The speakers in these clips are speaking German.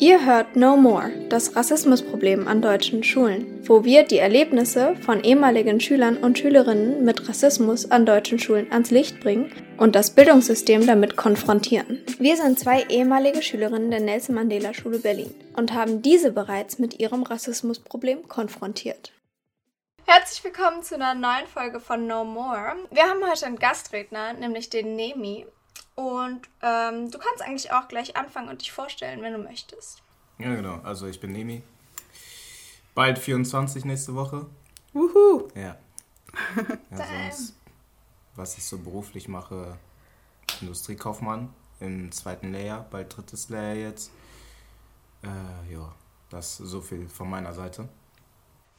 Ihr hört No More, das Rassismusproblem an deutschen Schulen, wo wir die Erlebnisse von ehemaligen Schülern und Schülerinnen mit Rassismus an deutschen Schulen ans Licht bringen und das Bildungssystem damit konfrontieren. Wir sind zwei ehemalige Schülerinnen der Nelson Mandela Schule Berlin und haben diese bereits mit ihrem Rassismusproblem konfrontiert. Herzlich willkommen zu einer neuen Folge von No More. Wir haben heute einen Gastredner, nämlich den Nemi. Und ähm, du kannst eigentlich auch gleich anfangen und dich vorstellen, wenn du möchtest. Ja, genau. Also ich bin Nemi. Bald 24 nächste Woche. Wuhu! Ja. ja sonst, was ich so beruflich mache, Industriekaufmann im zweiten Lehrjahr, bald drittes Lehrjahr jetzt. Äh, ja, das ist so viel von meiner Seite.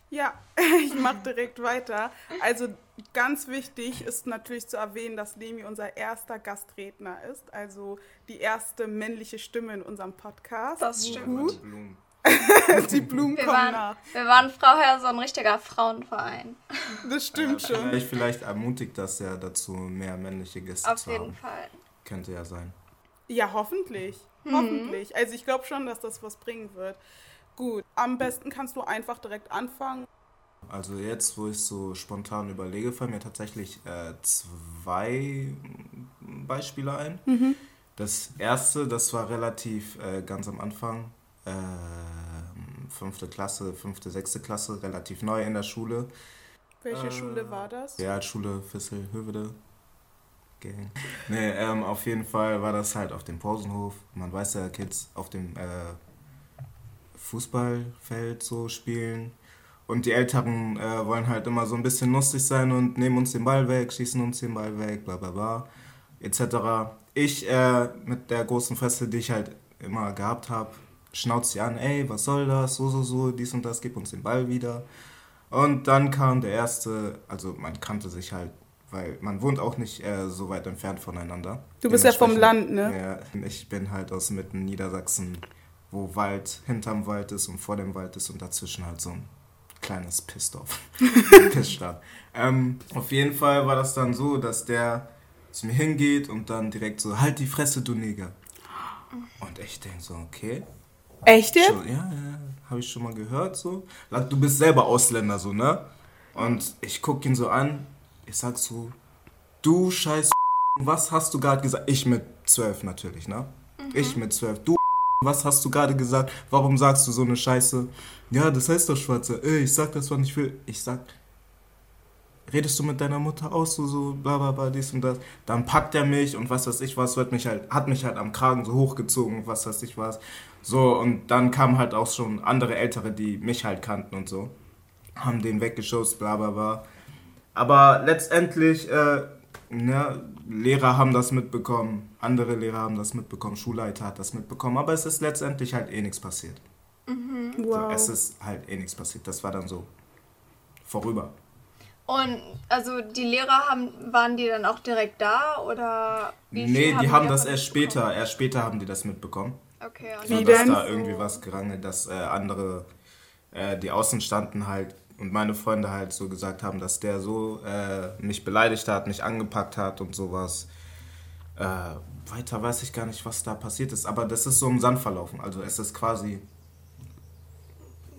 Ja, ich mache direkt weiter. Also ganz wichtig ist natürlich zu erwähnen, dass Lemi unser erster Gastredner ist, also die erste männliche Stimme in unserem Podcast. Das stimmt. Die Blumen, die Blumen wir kommen waren, nach. Wir waren Frauherr so ein richtiger Frauenverein. Das stimmt ja, schon. Vielleicht, vielleicht ermutigt das ja dazu, mehr männliche Gäste Auf zu jeden haben. Fall. Könnte ja sein. Ja, hoffentlich. Mhm. Hoffentlich. Also ich glaube schon, dass das was bringen wird. Gut, am besten kannst du einfach direkt anfangen. Also jetzt, wo ich so spontan überlege, fallen mir tatsächlich äh, zwei Beispiele ein. Mhm. Das erste, das war relativ äh, ganz am Anfang, äh, fünfte Klasse, fünfte, sechste Klasse, relativ neu in der Schule. Welche Äh, Schule war das? Realschule Fissel Hövede. Gang. Nee, ähm, auf jeden Fall war das halt auf dem Pausenhof. Man weiß ja, Kids auf dem äh, Fußballfeld so spielen. Und die Älteren äh, wollen halt immer so ein bisschen lustig sein und nehmen uns den Ball weg, schießen uns den Ball weg, bla bla bla, etc. Ich äh, mit der großen Fresse, die ich halt immer gehabt habe, schnauzt sie an, ey, was soll das, so, so, so, dies und das, gib uns den Ball wieder. Und dann kam der erste, also man kannte sich halt, weil man wohnt auch nicht äh, so weit entfernt voneinander. Du bist ja vom Land, ne? Ja, ich bin halt aus mitten Niedersachsen, wo Wald hinterm Wald ist und vor dem Wald ist und dazwischen halt so ein kleines Pissdorf. Pissstadt. Ähm, auf jeden Fall war das dann so, dass der zu mir hingeht und dann direkt so, halt die Fresse, du Neger. Und ich denke so, okay. Echt jetzt? Ja, ja, habe ich schon mal gehört so. Du bist selber Ausländer so, ne? Und ich guck ihn so an, ich sag so, du scheiß was hast du gerade gesagt? Ich mit zwölf natürlich, ne? Ich mit zwölf. Du was hast du gerade gesagt? Warum sagst du so eine Scheiße? Ja, das heißt doch Schwarze. Ey, ich sag das, was ich will. Ich sag, redest du mit deiner Mutter aus, so, so, bla, bla, bla, dies und das. Dann packt er mich und was weiß ich was, wird mich halt, hat mich halt am Kragen so hochgezogen, was weiß ich was. So, und dann kamen halt auch schon andere Ältere, die mich halt kannten und so. Haben den weggeschossen, bla, bla, bla. Aber letztendlich, äh, ne, Lehrer haben das mitbekommen, andere Lehrer haben das mitbekommen, Schulleiter hat das mitbekommen, aber es ist letztendlich halt eh nichts passiert. So, Wow. es ist halt eh nichts passiert. Das war dann so vorüber. Und also die Lehrer haben, waren die dann auch direkt da oder wie nee, die haben das davon erst später, erst später haben die das mitbekommen. Okay, und so, dann- dass denn? da irgendwie was gerangelt, dass äh, andere, äh, die außen standen halt und meine Freunde halt so gesagt haben, dass der so äh, mich beleidigt hat, mich angepackt hat und sowas. Äh, weiter weiß ich gar nicht, was da passiert ist, aber das ist so im Sand verlaufen. Also es ist quasi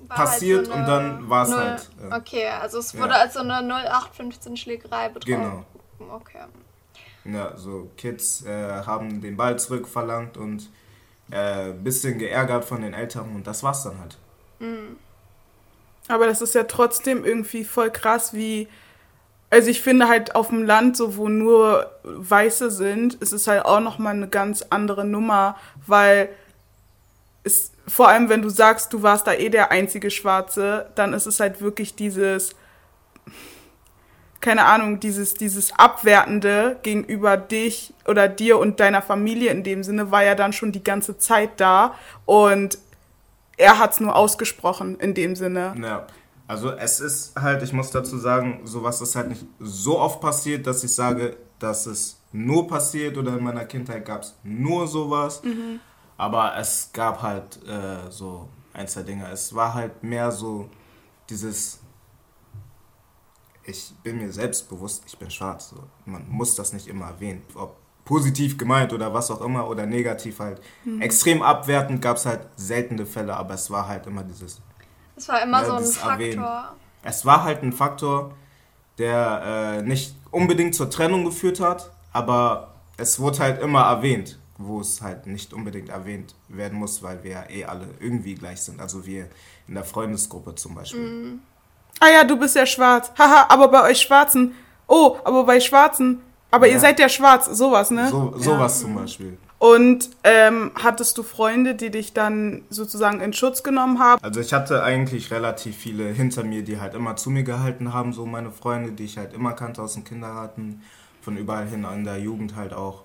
war passiert halt und dann war's Null- halt, äh, Okay, also es wurde ja. als so eine 0815 Schlägerei betroffen. Genau. Okay. Ja, so Kids äh, haben den Ball zurückverlangt und äh, bisschen geärgert von den Älteren und das war's dann halt. Aber das ist ja trotzdem irgendwie voll krass, wie. Also ich finde halt auf dem Land, so wo nur Weiße sind, ist es halt auch nochmal eine ganz andere Nummer, weil es, vor allem wenn du sagst, du warst da eh der einzige Schwarze, dann ist es halt wirklich dieses, keine Ahnung, dieses, dieses Abwertende gegenüber dich oder dir und deiner Familie in dem Sinne war ja dann schon die ganze Zeit da und er hat es nur ausgesprochen in dem Sinne. Ja, also es ist halt, ich muss dazu sagen, sowas ist halt nicht so oft passiert, dass ich sage, dass es nur passiert oder in meiner Kindheit gab es nur sowas. Aber es gab halt äh, so ein, zwei Dinge. Es war halt mehr so dieses, ich bin mir selbst bewusst, ich bin schwarz. So. Man muss das nicht immer erwähnen. Ob positiv gemeint oder was auch immer oder negativ halt. Mhm. Extrem abwertend gab es halt seltene Fälle, aber es war halt immer dieses. Es war immer Ja, so ein Faktor. Erwähnen. Es war halt ein Faktor, der äh, nicht unbedingt zur Trennung geführt hat, aber es wurde halt immer erwähnt, wo es halt nicht unbedingt erwähnt werden muss, weil wir ja eh alle irgendwie gleich sind. Also wir in der Freundesgruppe zum Beispiel. Mhm. Ah ja, du bist ja schwarz. Haha, aber bei euch Schwarzen. Oh, aber bei Schwarzen. Aber Ja. ihr seid ja schwarz. Sowas, ne? So, sowas zum Beispiel. Und ähm, hattest du Freunde, die dich dann sozusagen in Schutz genommen haben? Also ich hatte eigentlich relativ viele hinter mir, die halt immer zu mir gehalten haben, so meine Freunde, die ich halt immer kannte aus dem Kindergarten, von überall hin in der Jugend halt auch.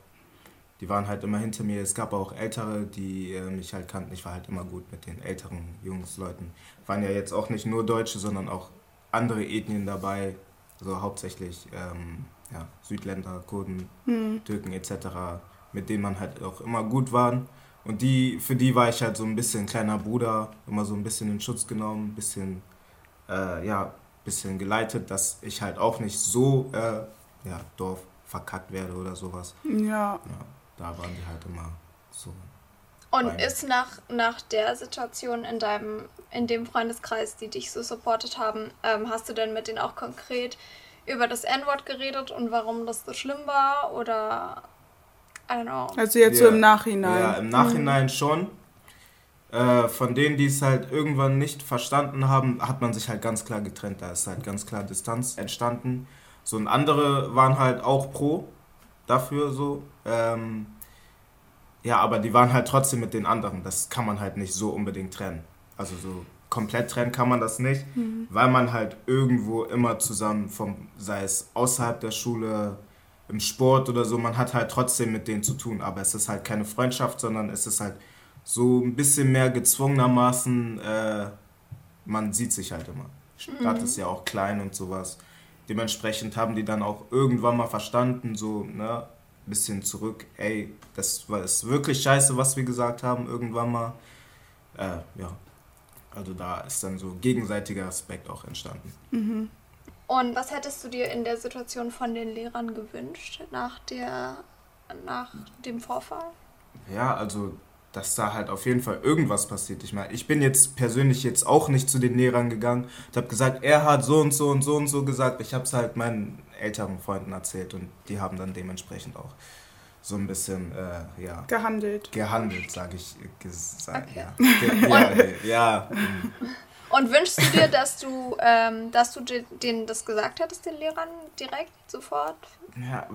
Die waren halt immer hinter mir. Es gab auch Ältere, die äh, mich halt kannten. Ich war halt immer gut mit den älteren Jungsleuten. Waren ja jetzt auch nicht nur Deutsche, sondern auch andere Ethnien dabei. Also hauptsächlich ähm, ja, Südländer, Kurden, Türken etc., mit denen man halt auch immer gut waren. Und die, für die war ich halt so ein bisschen kleiner Bruder, immer so ein bisschen in Schutz genommen, ein bisschen, äh, ja, bisschen geleitet, dass ich halt auch nicht so, äh, ja, Dorf verkackt werde oder sowas. Ja. Ja, da waren die halt immer so. Und Nein. ist nach, nach der Situation in deinem, in dem Freundeskreis, die dich so supportet haben, ähm, hast du denn mit denen auch konkret über das N-Wort geredet und warum das so schlimm war? Oder I don't know. Also jetzt so Ja. im Nachhinein. Ja, im Nachhinein schon. Äh, von denen, die es halt irgendwann nicht verstanden haben, hat man sich halt ganz klar getrennt. Da ist halt ganz klar Distanz entstanden. So und andere waren halt auch pro dafür so. Ähm, ja, aber die waren halt trotzdem mit den anderen. Das kann man halt nicht so unbedingt trennen. Also so komplett trennen kann man das nicht, weil man halt irgendwo immer zusammen, vom, sei es außerhalb der Schule, im Sport oder so, man hat halt trotzdem mit denen zu tun. Aber es ist halt keine Freundschaft, sondern es ist halt so ein bisschen mehr gezwungenermaßen, äh, man sieht sich halt immer. Stadt ist ja auch klein und sowas. Dementsprechend haben die dann auch irgendwann mal verstanden, so, ne, bisschen zurück, ey, das war ist wirklich scheiße, was wir gesagt haben, irgendwann mal. Äh, ja. Also da ist dann so gegenseitiger Aspekt auch entstanden. Und was hättest du dir in der Situation von den Lehrern gewünscht nach der nach dem Vorfall? Ja, also, dass da halt auf jeden Fall irgendwas passiert. Ich meine, ich bin jetzt persönlich jetzt auch nicht zu den Lehrern gegangen und habe gesagt, er hat so und so und so und so gesagt. Ich habe es halt meinen älteren Freunden erzählt und die haben dann dementsprechend auch so ein bisschen, äh, ja, Gehandelt. gehandelt, sage ich. äh, Gesagt, Okay. ja. Ge ja, ja. Und wünschst du dir, dass du, ähm, dass du de- denen das gesagt hättest, den Lehrern direkt sofort? ja,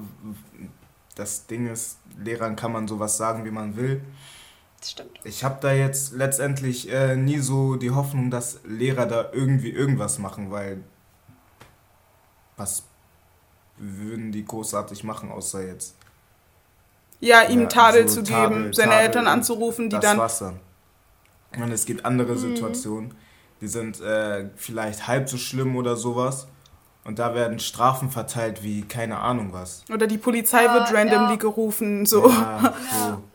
das Ding ist, Lehrern kann man sowas sagen, wie man will. Das stimmt. Ich habe da jetzt letztendlich äh, nie so die Hoffnung, dass Lehrer da irgendwie irgendwas machen, weil was würden die großartig machen, außer jetzt Ja, ihm Ja, Tadel so zu Tadel, geben, seine Tadel Eltern anzurufen, die das dann. war's dann. Und es gibt andere Situationen, die sind äh, vielleicht halb so schlimm oder sowas. Und da werden Strafen verteilt wie keine Ahnung was. Oder die Polizei Ja, wird randomly ja. gerufen, so. Ja, so.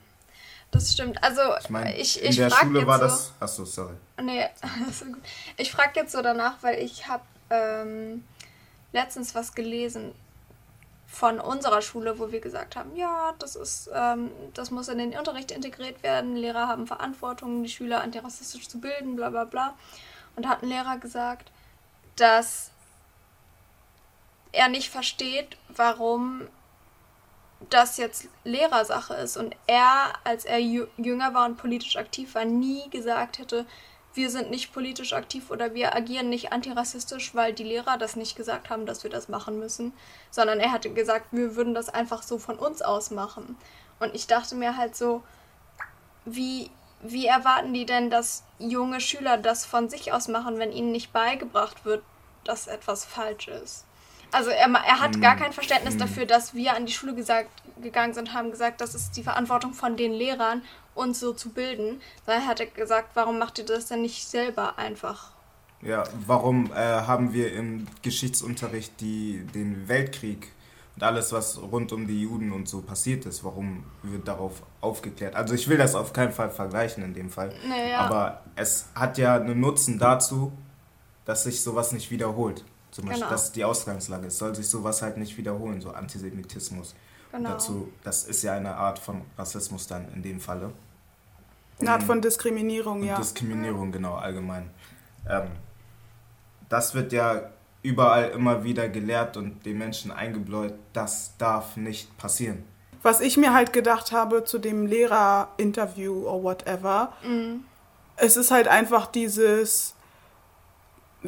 Das stimmt. Also Ich meine, ich, in ich der frag Schule jetzt war so, das. Achso, sorry. Nee, gut. Ich frage jetzt so danach, weil ich habe ähm, letztens was gelesen von unserer Schule, wo wir gesagt haben, ja, das ist, ähm, das muss in den Unterricht integriert werden. Lehrer haben Verantwortung, die Schüler antirassistisch zu bilden, bla bla bla. Und da hat ein Lehrer gesagt, dass er nicht versteht, warum das jetzt Lehrersache ist und er, als er jü- jünger war und politisch aktiv war, nie gesagt hätte, wir sind nicht politisch aktiv oder wir agieren nicht antirassistisch, weil die Lehrer das nicht gesagt haben, dass wir das machen müssen, sondern er hatte gesagt, wir würden das einfach so von uns aus machen. Und ich dachte mir halt so, wie, wie erwarten die denn, dass junge Schüler das von sich aus machen, wenn ihnen nicht beigebracht wird, dass etwas falsch ist? Also er, er hat gar kein Verständnis dafür, dass wir an die Schule gesagt, gegangen sind, haben gesagt, das ist die Verantwortung von den Lehrern, uns so zu bilden. Daher hat er gesagt, warum macht ihr das denn nicht selber einfach? Ja, warum äh, haben wir im Geschichtsunterricht die, den Weltkrieg und alles, was rund um die Juden und so passiert ist, warum wird darauf aufgeklärt? Also ich will das auf keinen Fall vergleichen in dem Fall. Naja. Aber es hat ja einen Nutzen dazu, dass sich sowas nicht wiederholt. Zum Beispiel, Genau. das ist die Ausgangslage. Es soll sich sowas halt nicht wiederholen, so Antisemitismus Genau. dazu. Das ist ja eine Art von Rassismus dann in dem Falle. Eine Art von Diskriminierung, Und ja. Diskriminierung, genau, allgemein. Ähm, das wird ja überall immer wieder gelehrt und den Menschen eingebläut, das darf nicht passieren. Was ich mir halt gedacht habe zu dem Lehrerinterview or whatever, es ist halt einfach dieses,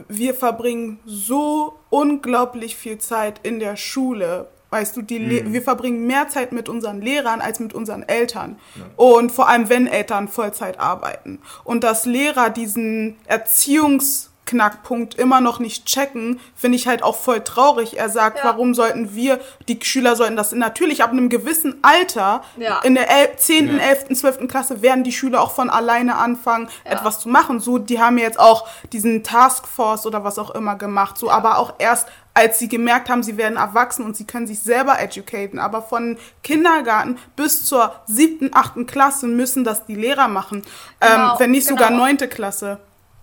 wir verbringen so unglaublich viel Zeit in der Schule. Weißt du, die Le wir verbringen mehr Zeit mit unseren Lehrern als mit unseren Eltern. Und vor allem, wenn Eltern Vollzeit arbeiten. Und dass Lehrer diesen Erziehungsknackpunkt immer noch nicht checken, finde ich halt auch voll traurig. Er sagt, Ja. warum sollten wir, die Schüler sollten das natürlich ab einem gewissen Alter, Ja. in der el 10., Ja. 11., 12. Klasse werden die Schüler auch von alleine anfangen, Ja. etwas zu machen. So, die haben jetzt auch diesen Taskforce oder was auch immer gemacht. So, aber auch erst als sie gemerkt haben, sie werden erwachsen und sie können sich selber educaten. Aber von Kindergarten bis zur siebten, achten Klasse müssen das die Lehrer machen. Genau, ähm, wenn nicht sogar genau. neunte Klasse.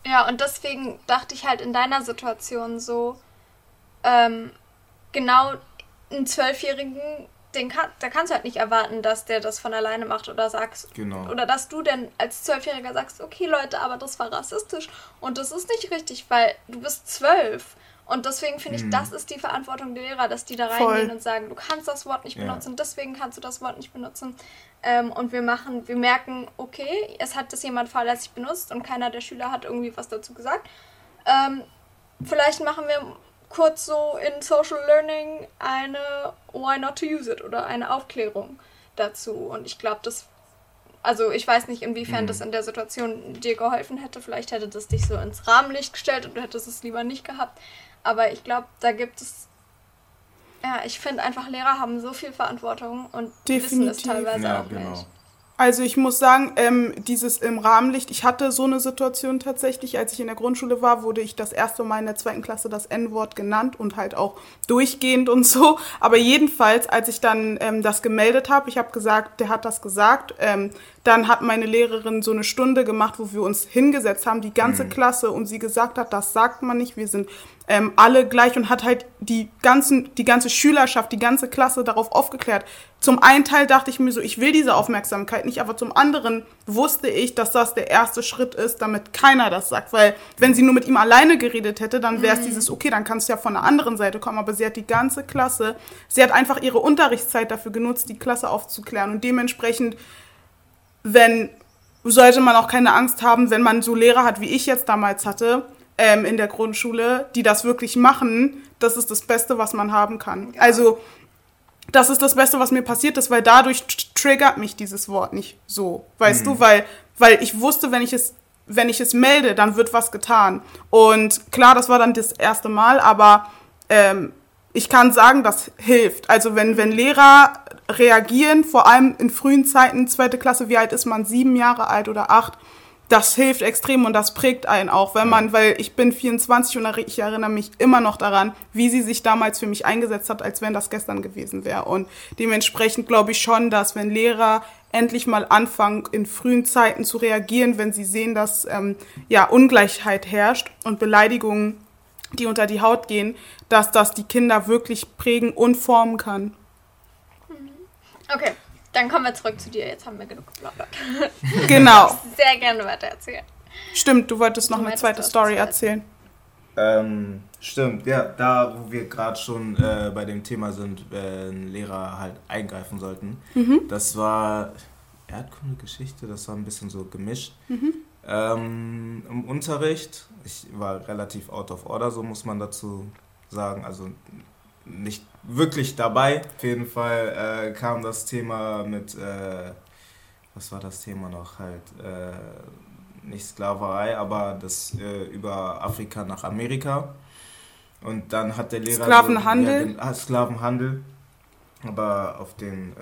Ja, und deswegen dachte ich halt in deiner Situation so, ähm, genau einen Zwölfjährigen, den kann, da kannst du halt nicht erwarten, dass der das von alleine macht oder sagst. Genau. Oder dass du denn als Zwölfjähriger sagst, okay Leute, aber das war rassistisch und das ist nicht richtig, weil du bist zwölf. Und deswegen finde ich, das ist die Verantwortung der Lehrer, dass die da Voll. reingehen und sagen, du kannst das Wort nicht Ja. benutzen, deswegen kannst du das Wort nicht benutzen. Ähm, und wir machen, wir merken, okay, es hat das jemand fahrlässig benutzt und keiner der Schüler hat irgendwie was dazu gesagt. Ähm, vielleicht machen wir kurz so in Social Learning eine Why not to use it oder eine Aufklärung dazu. Und ich glaube, das, also ich weiß nicht, inwiefern das in der Situation dir geholfen hätte. Vielleicht hätte das dich so ins Rahmenlicht gestellt und du hättest es lieber nicht gehabt. Aber ich glaube, da gibt es. Ja, ich finde einfach, Lehrer haben so viel Verantwortung und wissen es Definitiv. teilweise Ja, auch genau. nicht. Also ich muss sagen, ähm, dieses im Rahmenlicht, ich hatte so eine Situation tatsächlich, als ich in der Grundschule war, wurde ich das erste Mal in der zweiten Klasse das N-Wort genannt und halt auch durchgehend und so. Aber jedenfalls, als ich dann ähm, das gemeldet habe, ich habe gesagt, der hat das gesagt, ähm, dann hat meine Lehrerin so eine Stunde gemacht, wo wir uns hingesetzt haben, die ganze Klasse, und sie gesagt hat, das sagt man nicht, wir sind ähm, alle gleich und hat halt die ganzen, die ganze Schülerschaft, die ganze Klasse darauf aufgeklärt. Zum einen Teil dachte ich mir so, ich will diese Aufmerksamkeit nicht, aber zum anderen wusste ich, dass das der erste Schritt ist, damit keiner das sagt. Weil wenn sie nur mit ihm alleine geredet hätte, dann wäre es dieses, okay, dann kannst du ja von der anderen Seite kommen. Aber sie hat die ganze Klasse, sie hat einfach ihre Unterrichtszeit dafür genutzt, die Klasse aufzuklären. Und dementsprechend, wenn, sollte man auch keine Angst haben, wenn man so Lehrer hat, wie ich jetzt damals hatte, ähm, in der Grundschule, die das wirklich machen, das ist das Beste, was man haben kann. Also, das ist das Beste, was mir passiert ist, weil dadurch triggert mich dieses Wort nicht so. Weißt du, weil, weil ich wusste, wenn ich es, wenn ich es melde, dann wird was getan. Und klar, das war dann das erste Mal, aber ähm, ich kann sagen, das hilft. Also wenn, wenn Lehrer reagieren, vor allem in frühen Zeiten, zweite Klasse, wie alt ist man, sieben Jahre alt oder acht, das hilft extrem und das prägt einen auch, wenn man, weil ich bin 24 und ich erinnere mich immer noch daran, wie sie sich damals für mich eingesetzt hat, als wenn das gestern gewesen wäre. Und dementsprechend glaube ich schon, dass wenn Lehrer endlich mal anfangen, in frühen Zeiten zu reagieren, wenn sie sehen, dass ähm, ja Ungleichheit herrscht und Beleidigungen, die unter die Haut gehen, dass das die Kinder wirklich prägen und formen kann. Okay, dann kommen wir zurück zu dir. Jetzt haben wir genug geplaudert. Genau. Sehr gerne weiter erzählen. Stimmt, du wolltest noch Du eine zweite Story erzählen. Ähm, stimmt, ja, da wo wir gerade schon äh, bei dem Thema sind, wenn Lehrer halt eingreifen sollten. Das war Erdkunde, Geschichte, das war ein bisschen so gemischt. Ähm, Im Unterricht, ich war relativ out of order, so muss man dazu sagen, also nicht wirklich dabei. Auf jeden Fall äh, kam das Thema mit, äh, was war das Thema noch halt? Äh, nicht Sklaverei, aber das äh, über Afrika nach Amerika. Und dann hat der Lehrer. Sklavenhandel? So, ja, den, ah, Sklavenhandel. Aber auf den äh,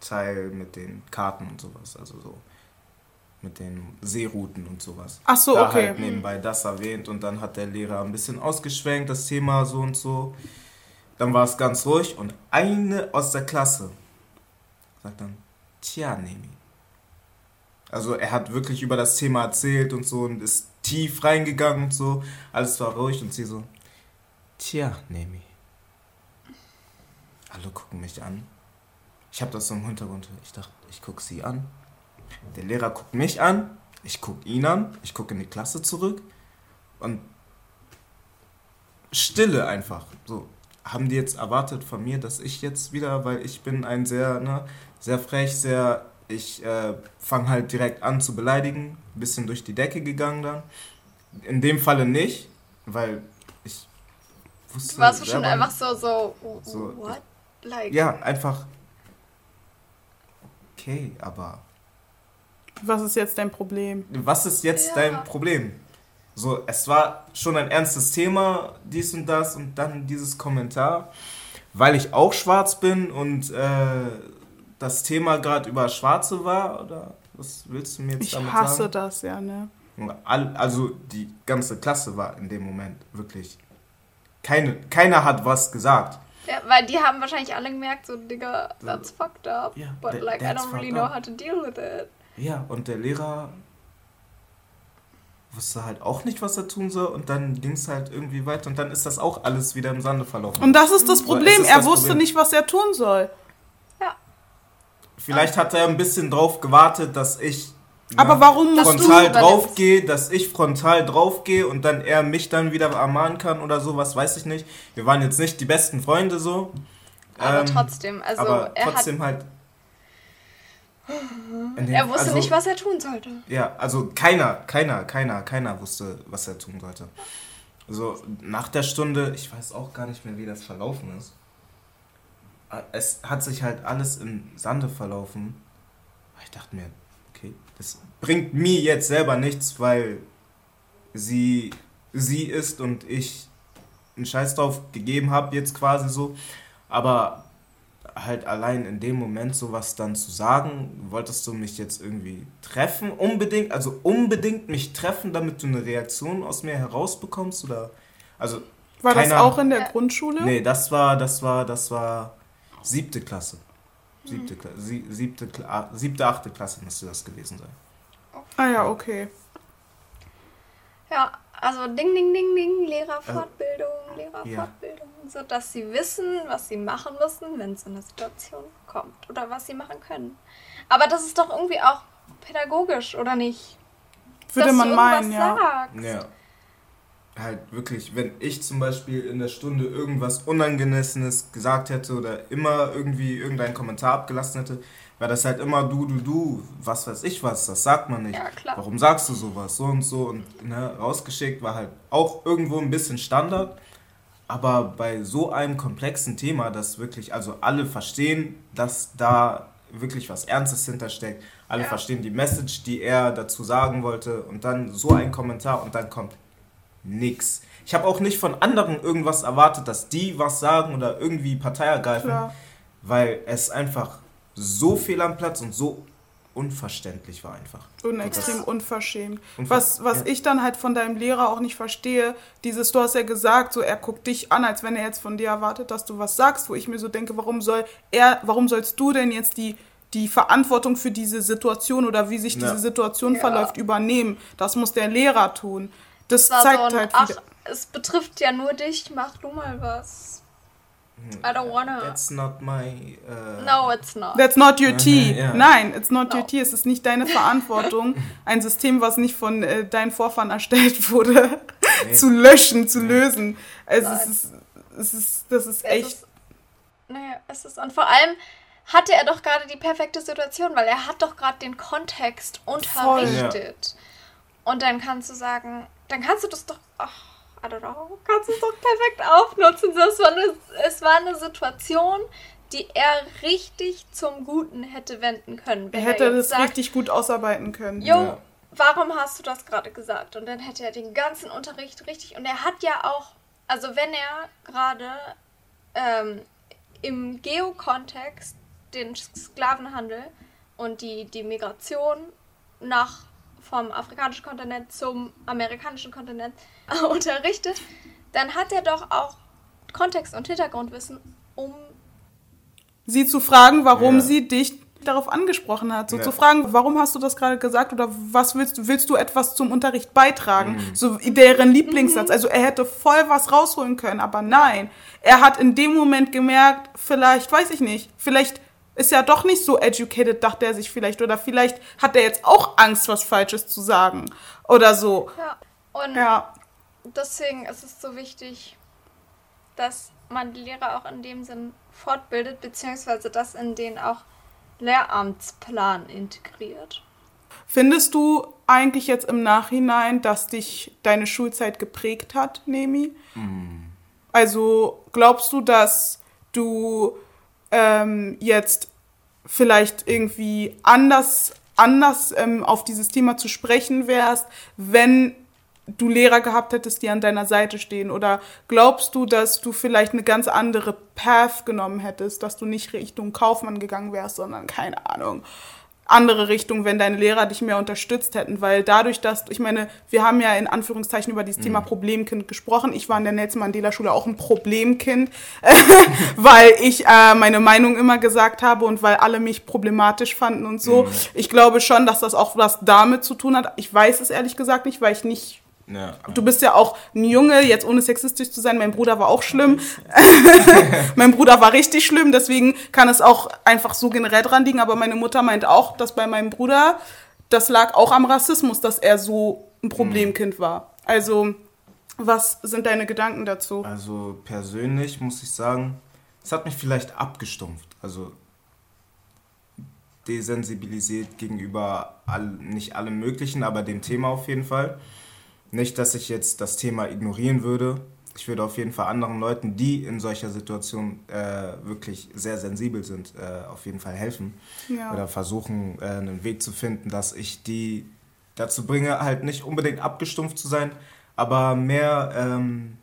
Teil mit den Karten und sowas. Also so. Mit den Seerouten und sowas. Ach so, da okay. halt nebenbei das erwähnt und dann hat der Lehrer ein bisschen ausgeschwenkt, das Thema so und so. Dann war es ganz ruhig und eine aus der Klasse sagt dann, tja, Nemi. Also er hat wirklich über das Thema erzählt und so und ist tief reingegangen und so. Alles war ruhig und sie so, tja, Nemi. Alle gucken mich an. Ich habe das so im Hintergrund. Ich dachte, ich gucke sie an. Der Lehrer guckt mich an. Ich gucke ihn an. Ich gucke in die Klasse zurück. Und Stille einfach. So, haben die jetzt erwartet von mir, dass ich jetzt wieder, weil ich bin ein sehr, ne, sehr frech, sehr, ich äh, fange halt direkt an zu beleidigen, bisschen durch die Decke gegangen dann. In dem Falle nicht, weil ich wusste. Warst du schon selber einfach so, so, So, what? Like, Ja, einfach. Okay, aber Was ist jetzt dein Problem? was ist jetzt Ja. dein Problem? So, es war schon ein ernstes Thema, dies und das und dann dieses Kommentar, weil ich auch schwarz bin und äh, das Thema gerade über Schwarze war, oder was willst du mir jetzt Ich damit hasse sagen? das, ja, ne? All, also die ganze Klasse war in dem Moment wirklich. Keine, keiner hat was gesagt. Ja, weil die haben wahrscheinlich alle gemerkt, so, Digga, that's fucked up. Ja, but that- like, I don't really know up. how to deal with it. Ja, und der Lehrer wusste halt auch nicht, was er tun soll und dann ging es halt irgendwie weiter und dann ist das auch alles wieder im Sande verlaufen. Und das ist das Problem. ist er das wusste Problem. nicht, was er tun soll. Vielleicht hat er ein bisschen drauf gewartet, dass ich Aber ne, warum musst du frontal übernimmst? draufgehe, dass ich frontal draufgehe und dann er mich dann wieder ermahnen kann oder sowas, weiß ich nicht. Wir waren jetzt nicht die besten Freunde so. Aber Ähm, trotzdem, also aber er, hat, trotzdem halt. Er wusste also- nicht, was er tun sollte. Ja, also keiner, keiner, keiner, keiner wusste, was er tun sollte. Also nach der Stunde, ich weiß auch gar nicht mehr, wie das verlaufen ist. Es hat sich halt alles im Sande verlaufen. Ich dachte mir, okay, das bringt mir jetzt selber nichts, weil sie sie ist und ich einen Scheiß drauf gegeben habe, jetzt quasi so. Aber halt allein in dem Moment sowas dann zu sagen, wolltest du mich jetzt irgendwie treffen, unbedingt, also unbedingt mich treffen, damit du eine Reaktion aus mir herausbekommst oder also War das keiner- auch in der. Grundschule? nee, das war das war das war siebte Klasse. Siebte, Kla sie, siebte, Kla ah, siebte, achte Klasse müsste das gewesen sein. Ah ja, okay. Ja, also ding, ding, ding, ding, Lehrerfortbildung, ja. Lehrerfortbildung, so dass sie wissen, was sie machen müssen, wenn es in eine Situation kommt oder was sie machen können. Aber das ist doch irgendwie auch pädagogisch, oder nicht? Würde Dass man du meinen, ja. Sagst. Ja. Halt wirklich, wenn ich zum Beispiel in der Stunde irgendwas Unangemessenes gesagt hätte oder immer irgendwie irgendeinen Kommentar abgelassen hätte, wäre das halt immer du, du, du, was weiß ich was, das sagt man nicht. Ja, klar. Warum sagst du sowas? So und so und ne, rausgeschickt war halt auch irgendwo ein bisschen Standard. Aber bei so einem komplexen Thema, das wirklich, also alle verstehen, dass da wirklich was Ernstes hintersteckt. Alle Ja. verstehen die Message, die er dazu sagen wollte. Und dann so ein Kommentar und dann kommt nix. Ich habe auch nicht von anderen irgendwas erwartet, dass die was sagen oder irgendwie Partei ergreifen, Klar. weil es einfach so fehl am Platz und so unverständlich war einfach. Und extrem unverschämt. Unver- Was, was ja. ich dann halt von deinem Lehrer auch nicht verstehe, dieses, du hast ja gesagt, so er guckt dich an, als wenn er jetzt von dir erwartet, dass du was sagst, wo ich mir so denke, warum soll er, warum sollst du denn jetzt die, die Verantwortung für diese Situation oder wie sich Ja. diese Situation Ja. verläuft übernehmen? Das muss der Lehrer tun. Das zeigt so ein, halt ach, wieder. es betrifft ja nur dich, mach du mal was. I don't wanna. That's not my. Uh, No, it's not. That's not your tea. Ja. Nein, it's not No. your tea. Es ist nicht deine Verantwortung, ein System, was nicht von äh, deinen Vorfahren erstellt wurde, Nee. zu löschen, zu lösen. Also es ist, es ist, das ist Es echt. Ist, naja, es ist. Und vor allem hatte er doch gerade die perfekte Situation, weil er hat doch gerade den Kontext unterrichtet. Und dann kannst du sagen, dann kannst du das doch. Ach, I don't know, kannst du es doch perfekt aufnutzen. Es war, eine, es war eine Situation, die er richtig zum Guten hätte wenden können. er hätte jetzt das sagt, richtig gut ausarbeiten können. Jo, Ja. warum hast du das gerade gesagt? Und dann hätte er den ganzen Unterricht richtig. Und er hat ja auch, also wenn er gerade ähm, im Geokontext den Sklavenhandel und die, die Migration nach vom afrikanischen Kontinent zum amerikanischen Kontinent unterrichtet, dann hat er doch auch Kontext und Hintergrundwissen, um Sie zu fragen, warum Ja. sie dich darauf angesprochen hat. So Ja. zu fragen, warum hast du das gerade gesagt oder was willst du, willst du etwas zum Unterricht beitragen? So deren Lieblingssatz. Also er hätte voll was rausholen können, aber nein. Er hat in dem Moment gemerkt, vielleicht, weiß ich nicht, vielleicht ist er doch nicht so educated, dachte er sich vielleicht. Oder vielleicht hat er jetzt auch Angst, was Falsches zu sagen. Oder so. Ja. Und Ja. deswegen ist es so wichtig, dass man die Lehrer auch in dem Sinn fortbildet, beziehungsweise das in den auch Lehramtsplan integriert. Findest du eigentlich jetzt im Nachhinein, dass dich deine Schulzeit geprägt hat, Nemi? Also glaubst du, dass du ähm, jetzt vielleicht irgendwie anders, anders ähm, auf dieses Thema zu sprechen wärst, wenn du Lehrer gehabt hättest, die an deiner Seite stehen? Oder glaubst du, dass du vielleicht eine ganz andere Path genommen hättest, dass du nicht Richtung Kaufmann gegangen wärst, sondern keine Ahnung, andere Richtung, wenn deine Lehrer dich mehr unterstützt hätten, weil dadurch, dass, ich meine, wir haben ja in Anführungszeichen über dieses Thema Problemkind gesprochen. Ich war in der Nelson Mandela Schule auch ein Problemkind, weil ich äh, meine Meinung immer gesagt habe und weil alle mich problematisch fanden und so. Ich glaube schon, dass das auch was damit zu tun hat. Ich weiß es ehrlich gesagt nicht, weil ich nicht Ja. Du bist ja auch ein Junge, jetzt ohne sexistisch zu sein. Mein Bruder war auch schlimm. mein Bruder war richtig schlimm, deswegen kann es auch einfach so generell dran liegen. Aber meine Mutter meint auch, dass bei meinem Bruder, das lag auch am Rassismus, dass er so ein Problemkind war. Also, was sind deine Gedanken dazu? Also persönlich muss ich sagen, es hat mich vielleicht abgestumpft. Also desensibilisiert gegenüber all, nicht allem Möglichen, aber dem Thema auf jeden Fall. Nicht, dass ich jetzt das Thema ignorieren würde. Ich würde auf jeden Fall anderen Leuten, die in solcher Situation äh, wirklich sehr sensibel sind, äh, auf jeden Fall helfen. Ja. Oder versuchen, äh, einen Weg zu finden, dass ich die dazu bringe, halt nicht unbedingt abgestumpft zu sein, aber mehr ähm,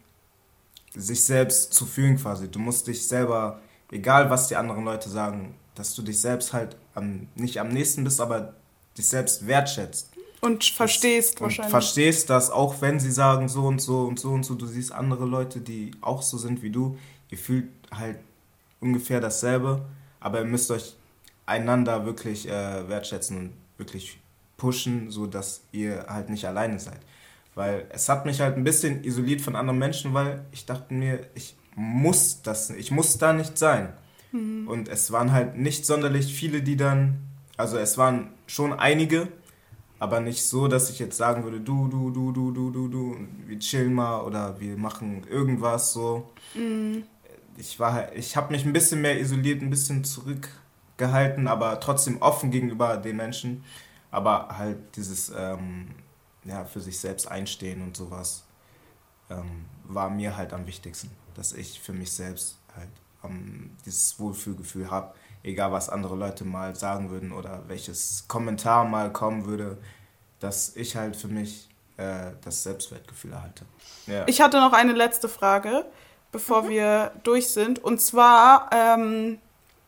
sich selbst zu fühlen quasi. Du musst dich selber, egal was die anderen Leute sagen, dass du dich selbst halt am, nicht am nächsten bist, aber dich selbst wertschätzt. Und verstehst und wahrscheinlich. verstehst, dass auch wenn sie sagen so und so und so und so, du siehst andere Leute, die auch so sind wie du, ihr fühlt halt ungefähr dasselbe, aber ihr müsst euch einander wirklich äh, wertschätzen und wirklich pushen, so dass ihr halt nicht alleine seid. Weil es hat mich halt ein bisschen isoliert von anderen Menschen, weil ich dachte mir, ich muss das, ich muss da nicht sein. Und es waren halt nicht sonderlich viele, die dann, also es waren schon einige, aber nicht so, dass ich jetzt sagen würde, du, du, du, du, du, du, du, wir chillen mal oder wir machen irgendwas so. Ich war, ich habe mich ein bisschen mehr isoliert, ein bisschen zurückgehalten, aber trotzdem offen gegenüber den Menschen. Aber halt dieses, ähm, ja, für sich selbst einstehen und sowas ähm, war mir halt am wichtigsten, dass ich für mich selbst halt ähm, dieses Wohlfühlgefühl habe, egal was andere Leute mal sagen würden oder welches Kommentar mal kommen würde, dass ich halt für mich äh, das Selbstwertgefühl erhalte. Ja. Ich hatte noch eine letzte Frage, bevor wir durch sind. Und zwar, ähm,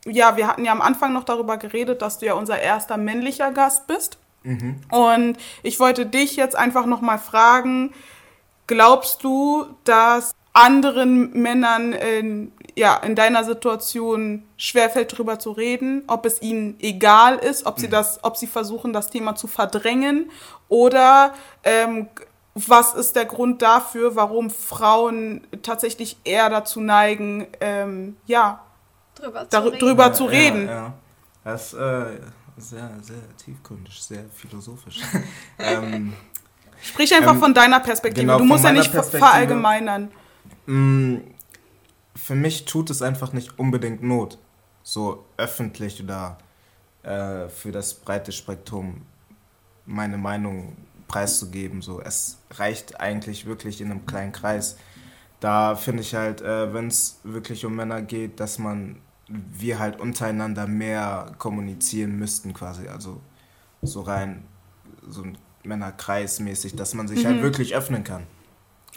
ja, wir hatten ja am Anfang noch darüber geredet, dass du ja unser erster männlicher Gast bist. mhm. Und ich wollte dich jetzt einfach noch mal fragen, glaubst du, dass anderen Männern in, ja, in deiner Situation schwerfällt, darüber zu reden, ob es ihnen egal ist, ob sie, das, ob sie versuchen, das Thema zu verdrängen oder ähm, was ist der Grund dafür, warum Frauen tatsächlich eher dazu neigen, ähm, ja, Drüber zu reden. drüber Ja, zu ja, reden. Ja, Das ist äh, sehr, sehr tiefgründig, sehr philosophisch. ähm, sprich einfach Ähm, von deiner Perspektive. genau, du musst ja nicht verallgemeinern. Mm, Für mich tut es einfach nicht unbedingt Not, so öffentlich oder äh, für das breite Spektrum meine Meinung preiszugeben. So, es reicht eigentlich wirklich in einem kleinen Kreis. Da finde ich halt, äh, wenn es wirklich um Männer geht, dass man wir halt untereinander mehr kommunizieren müssten quasi. Also so rein so ein Männerkreis mäßig, dass man sich halt wirklich öffnen kann.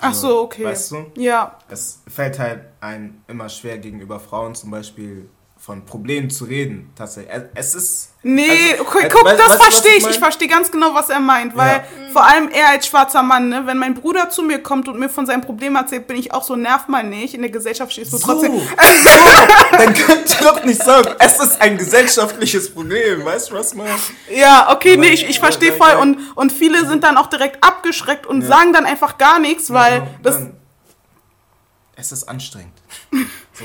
Ach so, okay. Weißt du? Ja, Es fällt halt einem immer schwer gegenüber Frauen zum Beispiel von Problemen zu reden. Tatsächlich. Es ist. Nee, also, okay, äh, guck, weißt- das verstehe ich. mein? Ich verstehe ganz genau, was er meint. Weil Ja. vor allem er als schwarzer Mann, ne, wenn mein Bruder zu mir kommt und mir von seinem Problem erzählt, bin ich auch so, nerv mal nicht. In der Gesellschaft stehst du So, trotzdem. so, dann könnt ihr doch nicht sagen, es ist ein gesellschaftliches Problem. Weißt du, was man. Ja, okay, nee, Nein, ich, ich verstehe voll. Und, und viele sind dann auch direkt abgeschreckt und Ja. sagen dann einfach gar nichts, weil Ja, das. dann- es ist anstrengend. So,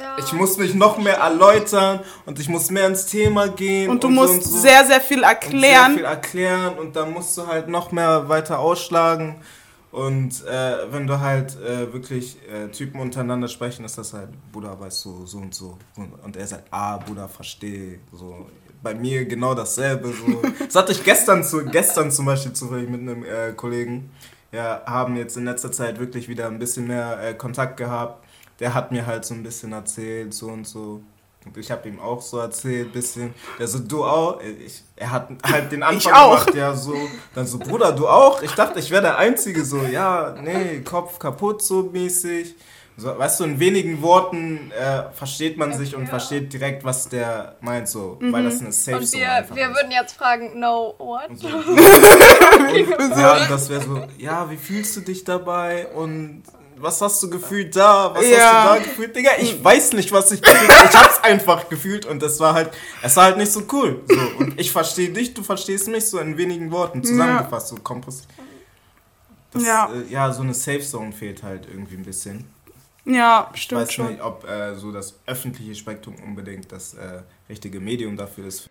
Ja. ich muss mich noch mehr erläutern und ich muss mehr ins Thema gehen. Und du so musst so. sehr, sehr viel und erklären. Sehr viel erklären und dann musst du halt noch mehr weiter ausschlagen. Und äh, wenn du halt äh, wirklich äh, Typen untereinander sprechen, ist das halt, Bruder, weißt du, so und so. Und er sagt, ah, Bruder, verstehe. So. Bei mir genau dasselbe. So. Das hatte ich gestern, zu, gestern zum Beispiel zufällig mit einem äh, Kollegen. Ja, haben jetzt in letzter Zeit wirklich wieder ein bisschen mehr äh, Kontakt gehabt. Der hat mir halt so ein bisschen erzählt, so und so. Und ich habe ihm auch so erzählt, bisschen. Der so, du auch? Ich, er hat halt den Anfang gemacht, ja, so. Dann so, Bruder, du auch? Ich dachte, ich wäre der Einzige, so, ja, nee, Kopf kaputt, so mäßig. So, weißt du, in wenigen Worten äh, versteht man sich und versteht direkt, was der meint, so. Weil das eine Safe Und Zone wir, einfach wir ist. würden jetzt fragen, no, what? Und so. und, ja, und das wäre so, ja, wie fühlst du dich dabei? Und was hast du gefühlt da? Was Ja. hast du da gefühlt? Digga, ich weiß nicht, was ich gefühlt habe. Ich hab's einfach gefühlt und das war halt, es war halt nicht so cool. So, und ich verstehe dich, du verstehst mich so in wenigen Worten zusammengefasst, so kompress. Das, Ja. Äh, ja, so eine Safe Zone fehlt halt irgendwie ein bisschen. Ja, Ich stimmt weiß schon. nicht, ob äh, so das öffentliche Spektrum unbedingt das äh, richtige Medium dafür ist.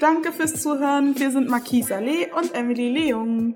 Danke fürs Zuhören. Wir sind Marquise Allee und Emily Leung.